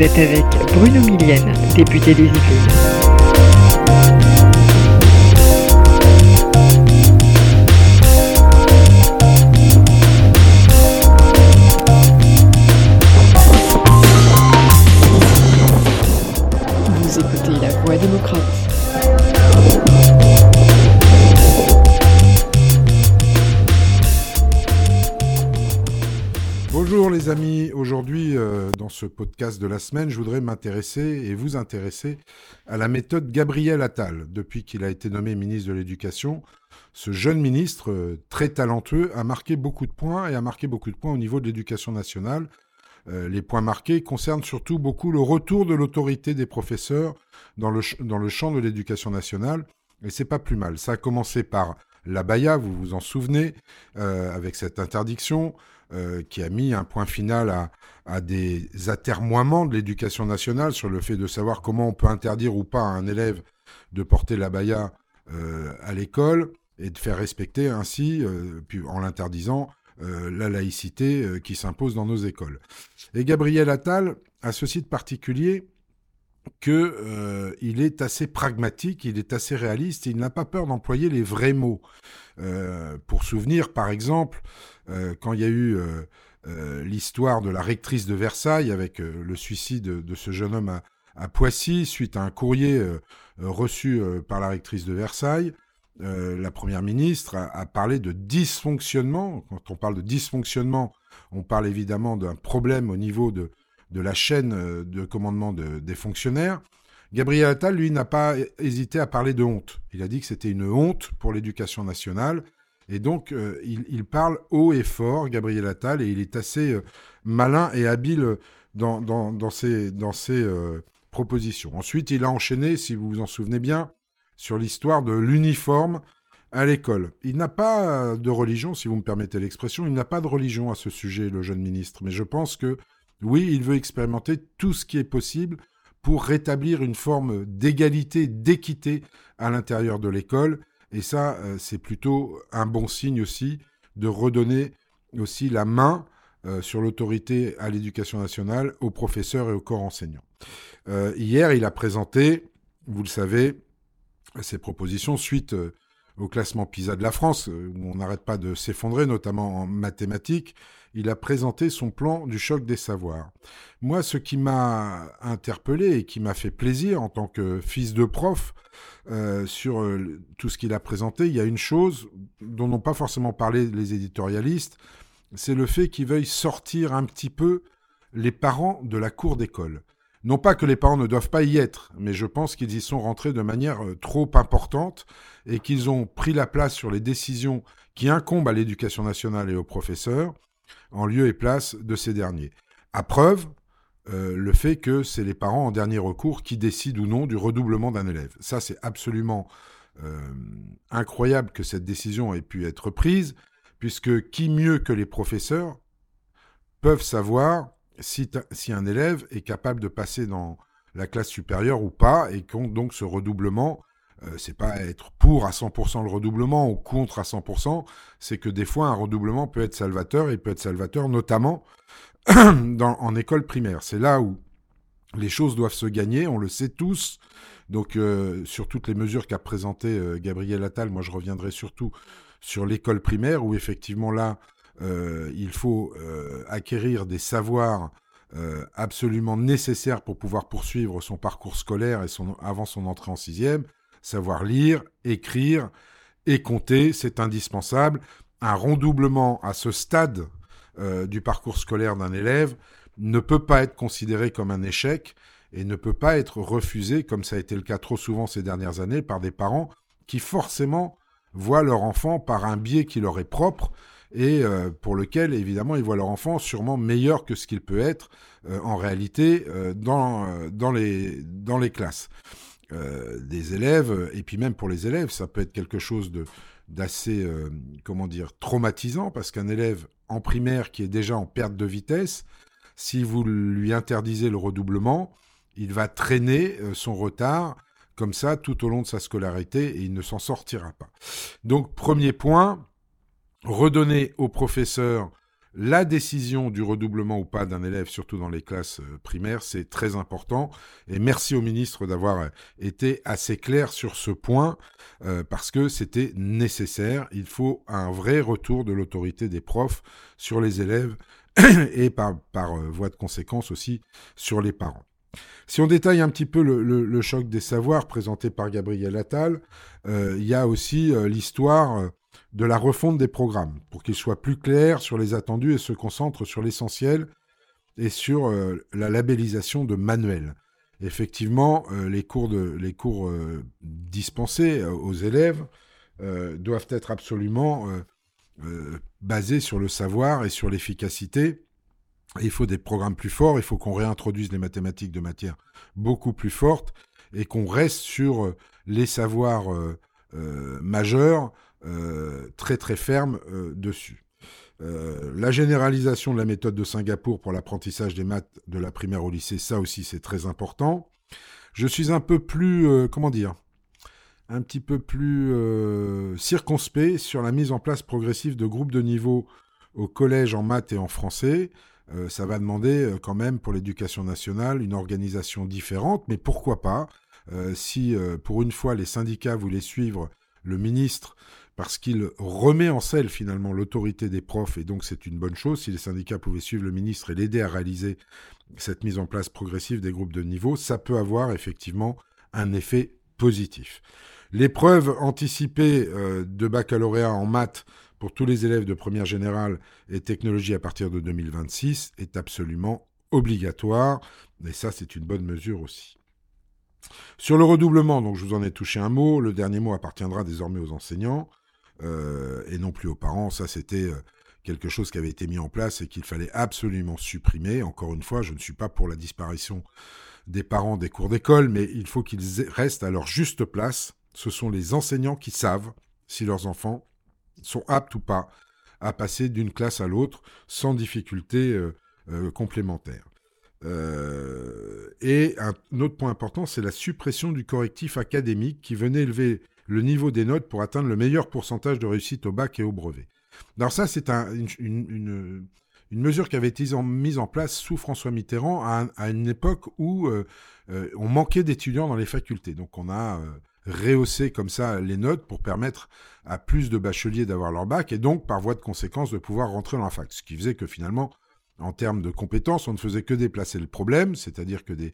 Vous êtes avec Bruno Millienne, député des Yvelines. Ce podcast de la semaine, je voudrais m'intéresser et vous intéresser à la méthode Gabriel Attal. Depuis qu'il a été nommé ministre de l'Éducation, ce jeune ministre euh, très talentueux a marqué beaucoup de points et a marqué beaucoup de points au niveau de l'éducation nationale. Euh, les points marqués concernent surtout beaucoup le retour de l'autorité des professeurs dans le, dans le champ de l'éducation nationale et c'est pas plus mal. Ça a commencé par la Baïa, vous vous en souvenez, euh, avec cette interdiction euh, qui a mis un point final à, des atermoiements de l'éducation nationale sur le fait de savoir comment on peut interdire ou pas à un élève de porter la baya euh, à l'école et de faire respecter ainsi, puis en l'interdisant, la laïcité qui s'impose dans nos écoles. Et Gabriel Attal a ceci de particulier que euh, est assez pragmatique, il est assez réaliste, il n'a pas peur d'employer les vrais mots. Euh, pour souvenir, par exemple, euh, quand il y a eu l'histoire de la rectrice de Versailles avec le suicide de, ce jeune homme à, Poissy suite à un courrier reçu par la rectrice de Versailles, la première ministre a parlé de dysfonctionnement. Quand on parle de dysfonctionnement, on parle évidemment d'un problème au niveau de, de la chaîne euh, de commandement de- des fonctionnaires. Gabriel Attal, lui, n'a pas hésité à parler de honte. Il a dit que c'était une honte pour l'éducation nationale. Et donc, euh, il, parle haut et fort, Gabriel Attal, et il est assez euh, malin et habile dans, dans, ses, dans ses propositions. Ensuite, il a enchaîné, si vous vous en souvenez bien, sur l'histoire de l'uniforme à l'école. Il n'a pas de religion, si vous me permettez l'expression, il n'a pas de religion à ce sujet, le jeune ministre. Mais je pense que, oui, il veut expérimenter tout ce qui est possible pour rétablir une forme d'égalité, d'équité à l'intérieur de l'école. Et ça, euh, c'est plutôt un bon signe aussi de redonner aussi la main euh, sur l'autorité à l'éducation nationale aux professeurs et aux corps enseignants. Euh, hier, il a présenté, vous le savez, ses propositions suite au classement PISA de la France, euh, où on n'arrête pas de s'effondrer, notamment en mathématiques. Il a présenté son plan du choc des savoirs. Moi, ce qui m'a interpellé et qui m'a fait plaisir en tant que fils de prof euh, sur euh, tout ce qu'il a présenté, il y a une chose dont n'ont pas forcément parlé les éditorialistes, c'est le fait qu'ils veuillent sortir un petit peu les parents de la cour d'école. Non pas que les parents ne doivent pas y être, mais je pense qu'ils y sont rentrés de manière euh, trop importante et qu'ils ont pris la place sur les décisions qui incombent à l'éducation nationale et aux professeurs, en lieu et place de ces derniers. À preuve, euh, le fait que c'est les parents en dernier recours qui décident ou non du redoublement d'un élève. Ça, c'est absolument euh, incroyable que cette décision ait pu être prise, puisque qui mieux que les professeurs peuvent savoir si, un élève est capable de passer dans la classe supérieure ou pas, et qu'on donc ce redoublement, euh, c'est pas être pour à 100% le redoublement ou contre à 100%, c'est que des fois un redoublement peut être salvateur, et peut être salvateur notamment en école primaire. C'est là où les choses doivent se gagner, on le sait tous. Donc euh, sur toutes les mesures qu'a présentées euh, Gabriel Attal, moi je reviendrai surtout sur l'école primaire, où effectivement là, euh, il faut euh, acquérir des savoirs euh, absolument nécessaires pour pouvoir poursuivre son parcours scolaire et avant son entrée en sixième. Savoir lire, écrire et compter, c'est indispensable. Un redoublement à ce stade du parcours scolaire d'un élève ne peut pas être considéré comme un échec et ne peut pas être refusé, comme ça a été le cas trop souvent ces dernières années, par des parents qui forcément voient leur enfant par un biais qui leur est propre et euh, pour lequel, évidemment, ils voient leur enfant sûrement meilleur que ce qu'il peut être euh, en réalité euh, dans, dans, les, dans les classes. Des élèves, et puis même pour les élèves, ça peut être quelque chose de d'assez, comment dire, traumatisant, parce qu'un élève en primaire qui est déjà en perte de vitesse, si vous lui interdisez le redoublement, il va traîner son retard comme ça tout au long de sa scolarité et il ne s'en sortira pas. Donc, premier point, redonner aux professeurs la décision du redoublement ou pas d'un élève, surtout dans les classes euh, primaires, c'est très important. Et merci au ministre d'avoir euh, été assez clair sur ce point, euh, parce que c'était nécessaire. Il faut un vrai retour de l'autorité des profs sur les élèves et par, voie de conséquence aussi sur les parents. Si on détaille un petit peu le, choc des savoirs présenté par Gabriel Attal, il y a aussi l'histoire de la refonte des programmes pour qu'ils soient plus clairs sur les attendus et se concentrent sur l'essentiel et sur euh, la labellisation de manuels. Effectivement, euh, les cours, euh, dispensés aux élèves doivent être absolument basés sur le savoir et sur l'efficacité. Il faut des programmes plus forts, il faut qu'on réintroduise les mathématiques de matière beaucoup plus forte et qu'on reste sur les savoirs majeurs très très ferme euh, dessus. Euh, la généralisation de la méthode de Singapour pour l'apprentissage des maths de la primaire au lycée, ça aussi c'est très important. Je suis un peu plus, comment dire, un petit peu plus circonspect sur la mise en place progressive de groupes de niveau au collège en maths et en français. ça va demander quand même pour l'éducation nationale une organisation différente, mais pourquoi pas Si pour une fois les syndicats voulaient suivre le ministre parce qu'il remet en selle finalement l'autorité des profs, et donc c'est une bonne chose. Si les syndicats pouvaient suivre le ministre et l'aider à réaliser cette mise en place progressive des groupes de niveau, ça peut avoir effectivement un effet positif. L'épreuve anticipée euh, de baccalauréat en maths pour tous les élèves de première générale et technologie à partir de 2026 est absolument obligatoire, et ça c'est une bonne mesure aussi. Sur le redoublement, donc je vous en ai touché un mot, le dernier mot appartiendra désormais aux enseignants. Euh, et non plus aux parents. Ça, c'était euh, quelque chose qui avait été mis en place et qu'il fallait absolument supprimer. Encore une fois, je ne suis pas pour la disparition des parents des cours d'école, mais il faut qu'ils restent à leur juste place. Ce sont les enseignants qui savent si leurs enfants sont aptes ou pas à passer d'une classe à l'autre sans difficulté euh, complémentaire. Et un autre point important, c'est la suppression du correctif académique qui venait élever le niveau des notes pour atteindre le meilleur pourcentage de réussite au bac et au brevet. Alors ça, c'est une, mesure qui avait été mise en place sous François Mitterrand à, une époque où euh, euh, on manquait d'étudiants dans les facultés. Donc on a euh, rehaussé comme ça les notes pour permettre à plus de bacheliers d'avoir leur bac et donc par voie de conséquence de pouvoir rentrer dans la fac. Ce qui faisait que finalement, en termes de compétences, on ne faisait que déplacer le problème, c'est-à-dire que des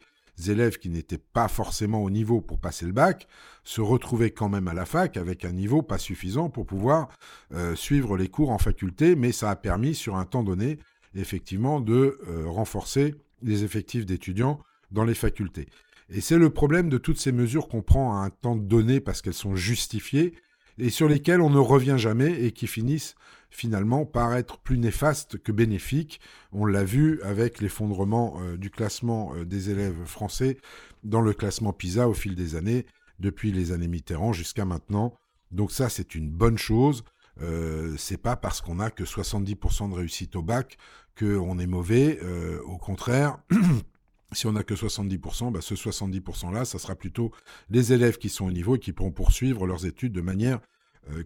élèves qui n'étaient pas forcément au niveau pour passer le bac se retrouvaient quand même à la fac avec un niveau pas suffisant pour pouvoir euh, suivre les cours en faculté, mais ça a permis sur un temps donné effectivement de euh, renforcer les effectifs d'étudiants dans les facultés. Et c'est le problème de toutes ces mesures qu'on prend à un temps donné parce qu'elles sont justifiées et sur lesquelles on ne revient jamais et qui finissent finalement par être plus néfastes que bénéfiques. On l'a vu avec l'effondrement euh, du classement euh, des élèves français dans le classement PISA au fil des années, depuis les années Mitterrand jusqu'à maintenant. Donc ça, c'est une bonne chose. Euh, c'est pas parce qu'on a que 70% de réussite au bac qu'on est mauvais. Euh, au contraire, si on n'a que 70%, bah ce 70%-là, ça sera plutôt les élèves qui sont au niveau et qui pourront poursuivre leurs études de manière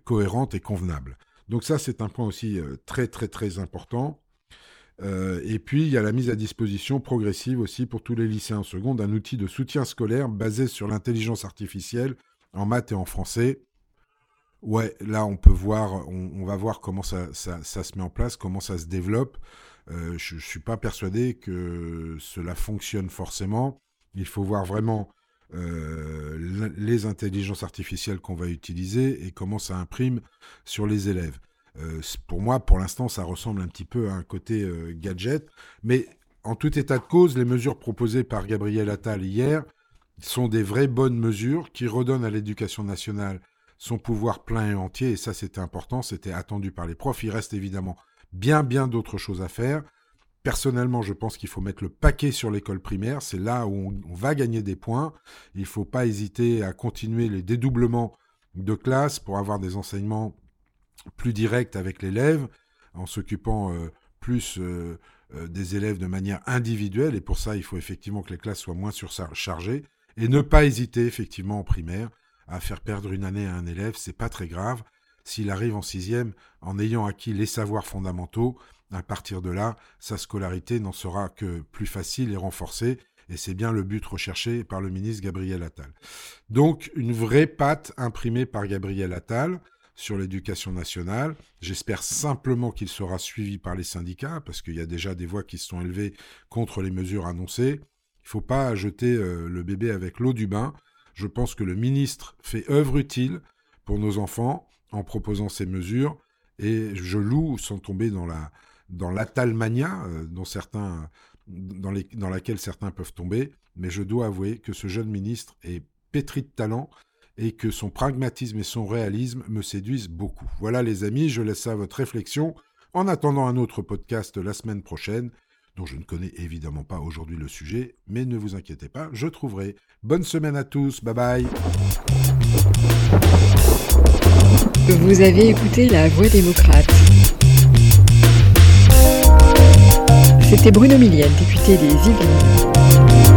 cohérente et convenable. Donc ça, c'est un point aussi euh, très très très important. Euh, et puis, il y a la mise à disposition progressive aussi pour tous les lycéens en seconde d'un outil de soutien scolaire basé sur l'intelligence artificielle en maths et en français. Ouais, là, on peut voir, on, va voir comment ça, se met en place, comment ça se développe. Euh, je ne suis pas persuadé que cela fonctionne forcément. Il faut voir vraiment euh, les intelligences artificielles qu'on va utiliser et comment ça imprime sur les élèves. Euh, pour moi, pour l'instant, ça ressemble un petit peu à un côté euh, gadget, mais en tout état de cause, les mesures proposées par Gabriel Attal hier sont des vraies bonnes mesures qui redonnent à l'éducation nationale son pouvoir plein et entier, et ça c'était important, c'était attendu par les profs. Il reste évidemment bien bien d'autres choses à faire. Personnellement, je pense qu'il faut mettre le paquet sur l'école primaire. C'est là où on, va gagner des points. Il ne faut pas hésiter à continuer les dédoublements de classe pour avoir des enseignements plus directs avec l'élève, en s'occupant euh, plus euh, euh, des élèves de manière individuelle. Et pour ça, il faut effectivement que les classes soient moins surchargées. Et ne pas hésiter effectivement en primaire à faire perdre une année à un élève. C'est pas très grave. S'il arrive en sixième en ayant acquis les savoirs fondamentaux, à partir de là, sa scolarité n'en sera que plus facile et renforcée. Et c'est bien le but recherché par le ministre Gabriel Attal. Donc, une vraie patte imprimée par Gabriel Attal sur l'éducation nationale. J'espère simplement qu'il sera suivi par les syndicats, parce qu'il y a déjà des voix qui se sont élevées contre les mesures annoncées. Il ne faut pas jeter euh, le bébé avec l'eau du bain. Je pense que le ministre fait œuvre utile pour nos enfants en proposant ces mesures, et je loue, sans tomber dans la dans l'atalmania, euh, dont certains, dans, les, dans laquelle certains peuvent tomber, mais je dois avouer que ce jeune ministre est pétri de talent et que son pragmatisme et son réalisme me séduisent beaucoup. Voilà les amis, je laisse à votre réflexion en attendant un autre podcast la semaine prochaine, dont je ne connais évidemment pas aujourd'hui le sujet, mais ne vous inquiétez pas, je trouverai. Bonne semaine à tous, bye bye. Vous avez écouté La Voix démocrate. C'était Bruno Millienne, député des Yvelines.